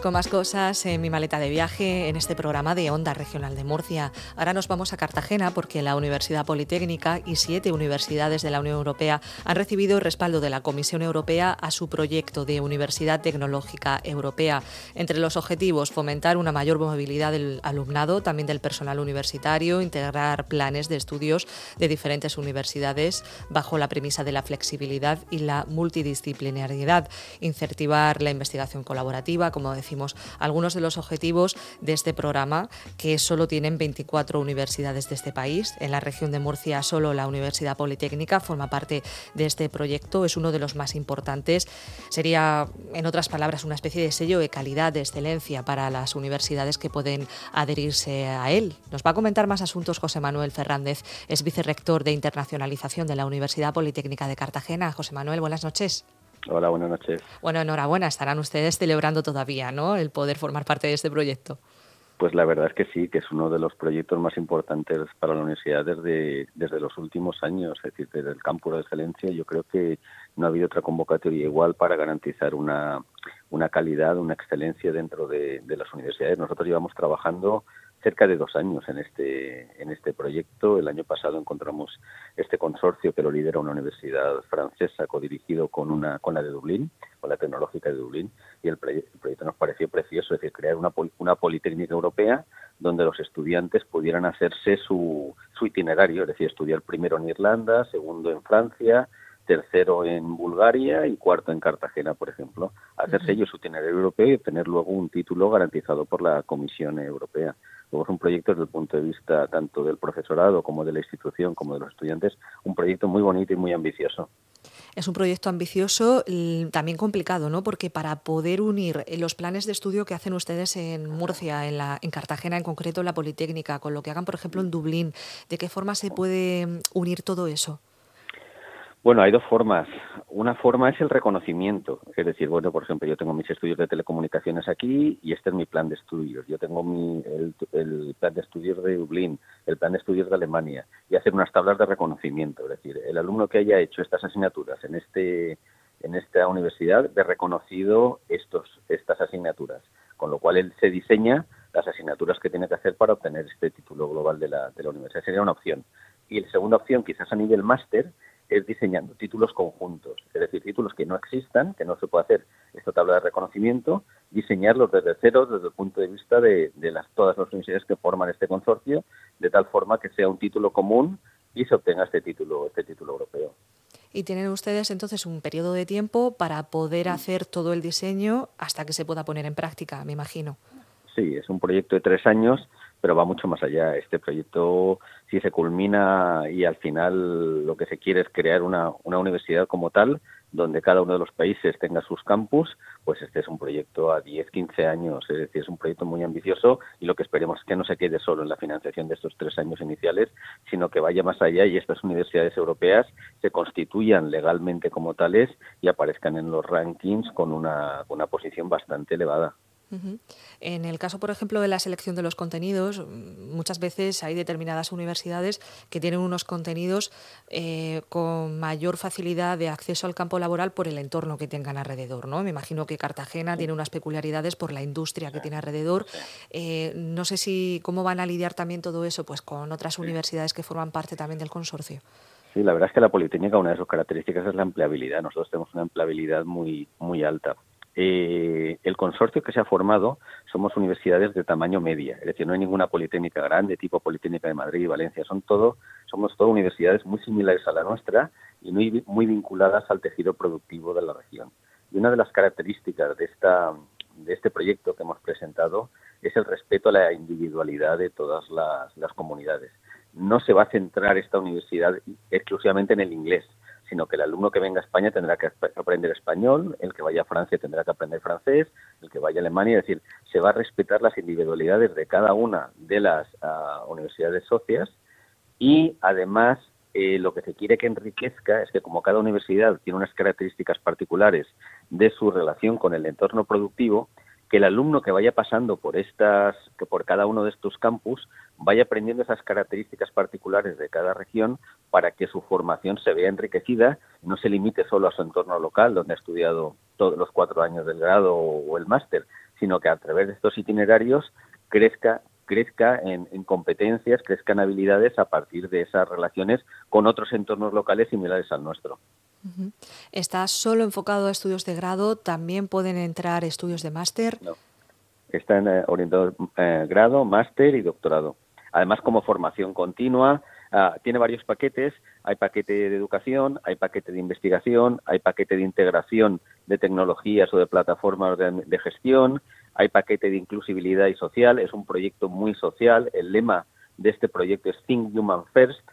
Con más cosas en mi maleta de viaje en este programa de Onda Regional de Murcia. Ahora nos vamos a Cartagena porque la Universidad Politécnica y siete universidades de la Unión Europea han recibido el respaldo de la Comisión Europea a su proyecto de Universidad Tecnológica Europea. Entre los objetivos, fomentar una mayor movilidad del alumnado, también del personal universitario, integrar planes de estudios de diferentes universidades bajo la premisa de la flexibilidad y la multidisciplinariedad, incentivar la investigación colaborativa, como decimos, algunos de los objetivos de este programa, que solo tienen 24 universidades de este país. En la región de Murcia, solo la Universidad Politécnica forma parte de este proyecto, es uno de los más importantes. Sería, en otras palabras, una especie de sello de calidad, de excelencia para las universidades que pueden adherirse a él. Nos va a comentar más asuntos José Manuel Fernández, es vicerrector de internacionalización de la Universidad Politécnica de Cartagena. José Manuel, buenas noches. Hola, buenas noches. Bueno, enhorabuena, estarán ustedes celebrando todavía, ¿no? El poder formar parte de este proyecto. Pues la verdad es que sí, que es uno de los proyectos más importantes para la universidad desde, desde los últimos años, es decir, desde el campus de excelencia. Yo creo que no ha habido otra convocatoria igual para garantizar una, una calidad, una excelencia dentro de, de las universidades. Nosotros llevamos trabajando cerca de dos años en este, en este proyecto. El año pasado encontramos este consorcio que lo lidera una universidad francesa codirigido con, una, con la de Dublín, con la tecnológica de Dublín, y el, proyecto nos pareció precioso, es decir, crear una, una politécnica europea donde los estudiantes pudieran hacerse su, su itinerario, es decir, estudiar primero en Irlanda, segundo en Francia, tercero en Bulgaria y cuarto en Cartagena, por ejemplo, hacerse ellos su itinerario europeo y obtener luego un título garantizado por la Comisión Europea. Luego es un proyecto desde el punto de vista tanto del profesorado como de la institución como de los estudiantes, un proyecto muy bonito y muy ambicioso. Es un proyecto ambicioso, también complicado, ¿no? Porque para poder unir los planes de estudio que hacen ustedes en Murcia, en, la, en Cartagena, en concreto en la Politécnica, con lo que hagan, por ejemplo, en Dublín, ¿de qué forma se puede unir todo eso? Bueno, hay dos formas. Una forma es el reconocimiento, es decir, bueno, por ejemplo, yo tengo mis estudios de telecomunicaciones aquí y este es mi plan de estudios. Yo tengo mi, el, plan de estudios de Dublín, el plan de estudios de Alemania y hacer unas tablas de reconocimiento. Es decir, el alumno que haya hecho estas asignaturas en este en esta universidad de reconocido estos estas asignaturas, con lo cual él se diseña las asignaturas que tiene que hacer para obtener este título global de la, de la universidad. Sería una opción. Y la segunda opción, quizás a nivel máster, es diseñando títulos conjuntos, es decir, títulos que no existan, que no se puede hacer esta tabla de reconocimiento, diseñarlos desde cero, desde el punto de vista de, las, todas las universidades que forman este consorcio, de tal forma que sea un título común y se obtenga este título, este título europeo. Y tienen ustedes entonces un periodo de tiempo para poder hacer todo el diseño hasta que se pueda poner en práctica, me imagino. Sí, es un proyecto de tres años pero va mucho más allá. Este proyecto, si se culmina y al final lo que se quiere es crear una, una universidad como tal, donde cada uno de los países tenga sus campus, pues este es un proyecto a 10, 15 años, es decir, es un proyecto muy ambicioso y lo que esperemos es que no se quede solo en la financiación de estos tres años iniciales, sino que vaya más allá y estas universidades europeas se constituyan legalmente como tales y aparezcan en los rankings con una, una posición bastante elevada. En el caso, por ejemplo, de la selección de los contenidos, muchas veces hay determinadas universidades que tienen unos contenidos eh, con mayor facilidad de acceso al campo laboral por el entorno que tengan alrededor. ¿no? Me imagino que Cartagena tiene unas peculiaridades por la industria que tiene alrededor. Eh, no sé si cómo van a lidiar también todo eso pues con otras universidades que forman parte también del consorcio. Sí, la verdad es que la Politécnica, una de sus características es la empleabilidad. Nosotros tenemos una empleabilidad muy, muy alta eh, el consorcio que se ha formado somos universidades de tamaño media, es decir, no hay ninguna politécnica grande, tipo Politécnica de Madrid y Valencia, son todo, somos todo universidades muy similares a la nuestra y muy, muy vinculadas al tejido productivo de la región. Y una de las características de, esta, de este proyecto que hemos presentado es el respeto a la individualidad de todas las comunidades. No se va a centrar esta universidad exclusivamente en el inglés, sino que el alumno que venga a España tendrá que aprender español, el que vaya a Francia tendrá que aprender francés, el que vaya a Alemania, es decir, se va a respetar las individualidades de cada una de las ah, universidades socias y además eh, lo que se quiere que enriquezca es que como cada universidad tiene unas características particulares de su relación con el entorno productivo, que el alumno que vaya pasando por estas, que por cada uno de estos campus vaya aprendiendo esas características particulares de cada región para que su formación se vea enriquecida, no se limite solo a su entorno local, donde ha estudiado todos los cuatro años del grado o el máster, sino que a través de estos itinerarios crezca crezca en, competencias, crezca en habilidades a partir de esas relaciones con otros entornos locales similares al nuestro. ¿Está solo enfocado a estudios de grado? ¿También pueden entrar estudios de máster? No. Están eh, orientados eh, grado, máster y doctorado. Además, como formación continua, ah, tiene varios paquetes. Hay paquete de educación, hay paquete de investigación, hay paquete de integración de tecnologías o de plataformas de, gestión, hay paquete de inclusibilidad y social. Es un proyecto muy social. El lema de este proyecto es Think Human First.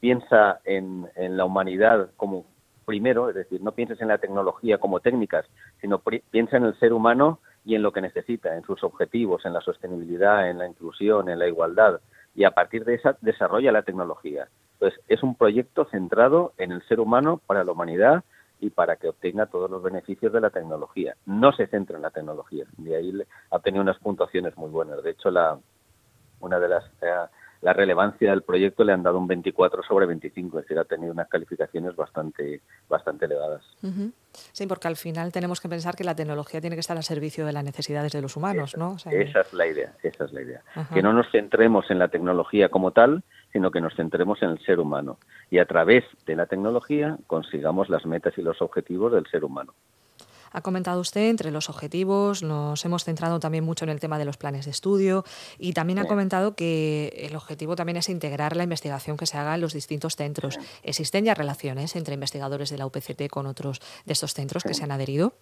Piensa en, en la humanidad como primero, es decir, no pienses en la tecnología como técnicas, sino piensa en el ser humano y en lo que necesita, en sus objetivos, en la sostenibilidad, en la inclusión, en la igualdad, y a partir de esa desarrolla la tecnología. Entonces, es un proyecto centrado en el ser humano para la humanidad y para que obtenga todos los beneficios de la tecnología. No se centra en la tecnología. De ahí ha tenido unas puntuaciones muy buenas. De hecho, la, una de las eh, la relevancia del proyecto le han dado un 24 sobre 25, es decir, ha tenido unas calificaciones bastante, bastante elevadas. Sí, porque al final tenemos que pensar que la tecnología tiene que estar al servicio de las necesidades de los humanos, ¿no? esa es la idea, esa es la idea. Que no nos centremos en la tecnología como tal, sino que nos centremos en el ser humano y a través de la tecnología consigamos las metas y los objetivos del ser humano. Ha comentado usted entre los objetivos, nos hemos centrado también mucho en el tema de los planes de estudio y también ha comentado que el objetivo también es integrar la investigación que se haga en los distintos centros. ¿Existen ya relaciones entre investigadores de la UPCT con otros de estos centros que se han adherido?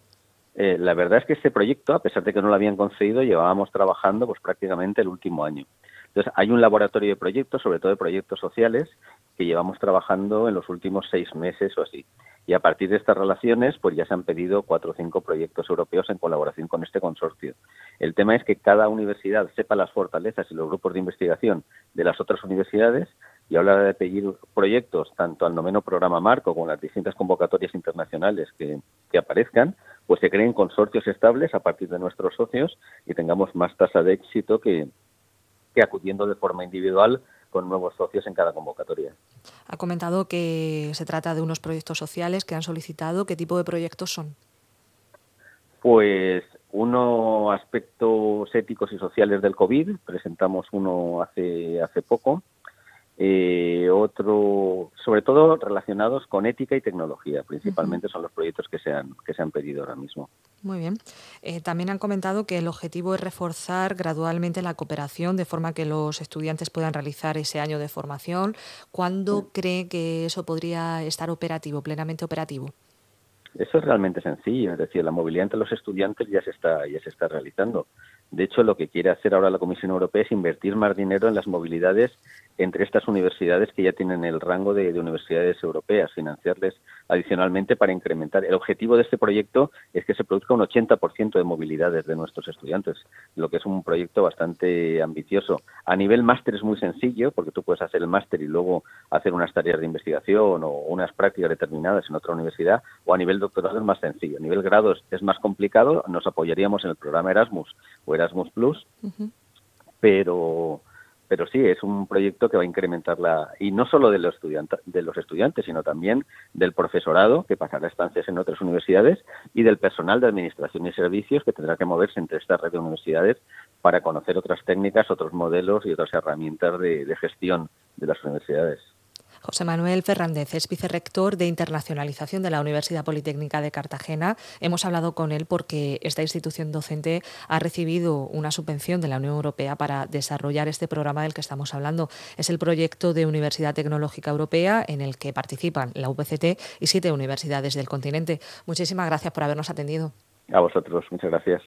Eh, la verdad es que este proyecto, a pesar de que no lo habían concedido, llevábamos trabajando pues prácticamente el último año. Entonces, hay un laboratorio de proyectos, sobre todo de proyectos sociales, que llevamos trabajando en los últimos seis meses o así. Y a partir de estas relaciones, pues ya se han pedido cuatro o cinco proyectos europeos en colaboración con este consorcio. El tema es que cada universidad sepa las fortalezas y los grupos de investigación de las otras universidades y a la hora de pedir proyectos, tanto al noveno programa marco como las distintas convocatorias internacionales que, que aparezcan, pues se creen consorcios estables a partir de nuestros socios y tengamos más tasa de éxito que, que acudiendo de forma individual con nuevos socios en cada convocatoria. Ha comentado que se trata de unos proyectos sociales que han solicitado. ¿Qué tipo de proyectos son? Pues uno aspectos éticos y sociales del COVID. Presentamos uno hace hace poco eh, otro, sobre todo relacionados con ética y tecnología, principalmente son los proyectos que se han, que se han pedido ahora mismo. Muy bien. Eh, también han comentado que el objetivo es reforzar gradualmente la cooperación de forma que los estudiantes puedan realizar ese año de formación. ¿Cuándo cree que eso podría estar operativo, plenamente operativo? Eso es realmente sencillo, es decir, la movilidad entre los estudiantes ya se está, ya se está realizando. De hecho, lo que quiere hacer ahora la Comisión Europea es invertir más dinero en las movilidades entre estas universidades que ya tienen el rango de, universidades europeas, financiarles adicionalmente para incrementar. El objetivo de este proyecto es que se produzca un 80% de movilidades de nuestros estudiantes, lo que es un proyecto bastante ambicioso. A nivel máster es muy sencillo, porque tú puedes hacer el máster y luego hacer unas tareas de investigación o unas prácticas determinadas en otra universidad, o a nivel doctorado es más sencillo. A nivel grados es más complicado, nos apoyaríamos en el programa Erasmus o Erasmus Plus, pero pero sí es un proyecto que va a incrementar la y no solo de los estudiantes de los estudiantes sino también del profesorado que pasará estancias en otras universidades y del personal de administración y servicios que tendrá que moverse entre esta red de universidades para conocer otras técnicas otros modelos y otras herramientas de gestión de las universidades José Manuel Fernández es vicerrector de internacionalización de la Universidad Politécnica de Cartagena. Hemos hablado con él porque esta institución docente ha recibido una subvención de la Unión Europea para desarrollar este programa del que estamos hablando. Es el proyecto de Universidad Tecnológica Europea en el que participan la UPCT y siete universidades del continente. Muchísimas gracias por habernos atendido. A vosotros, muchas gracias.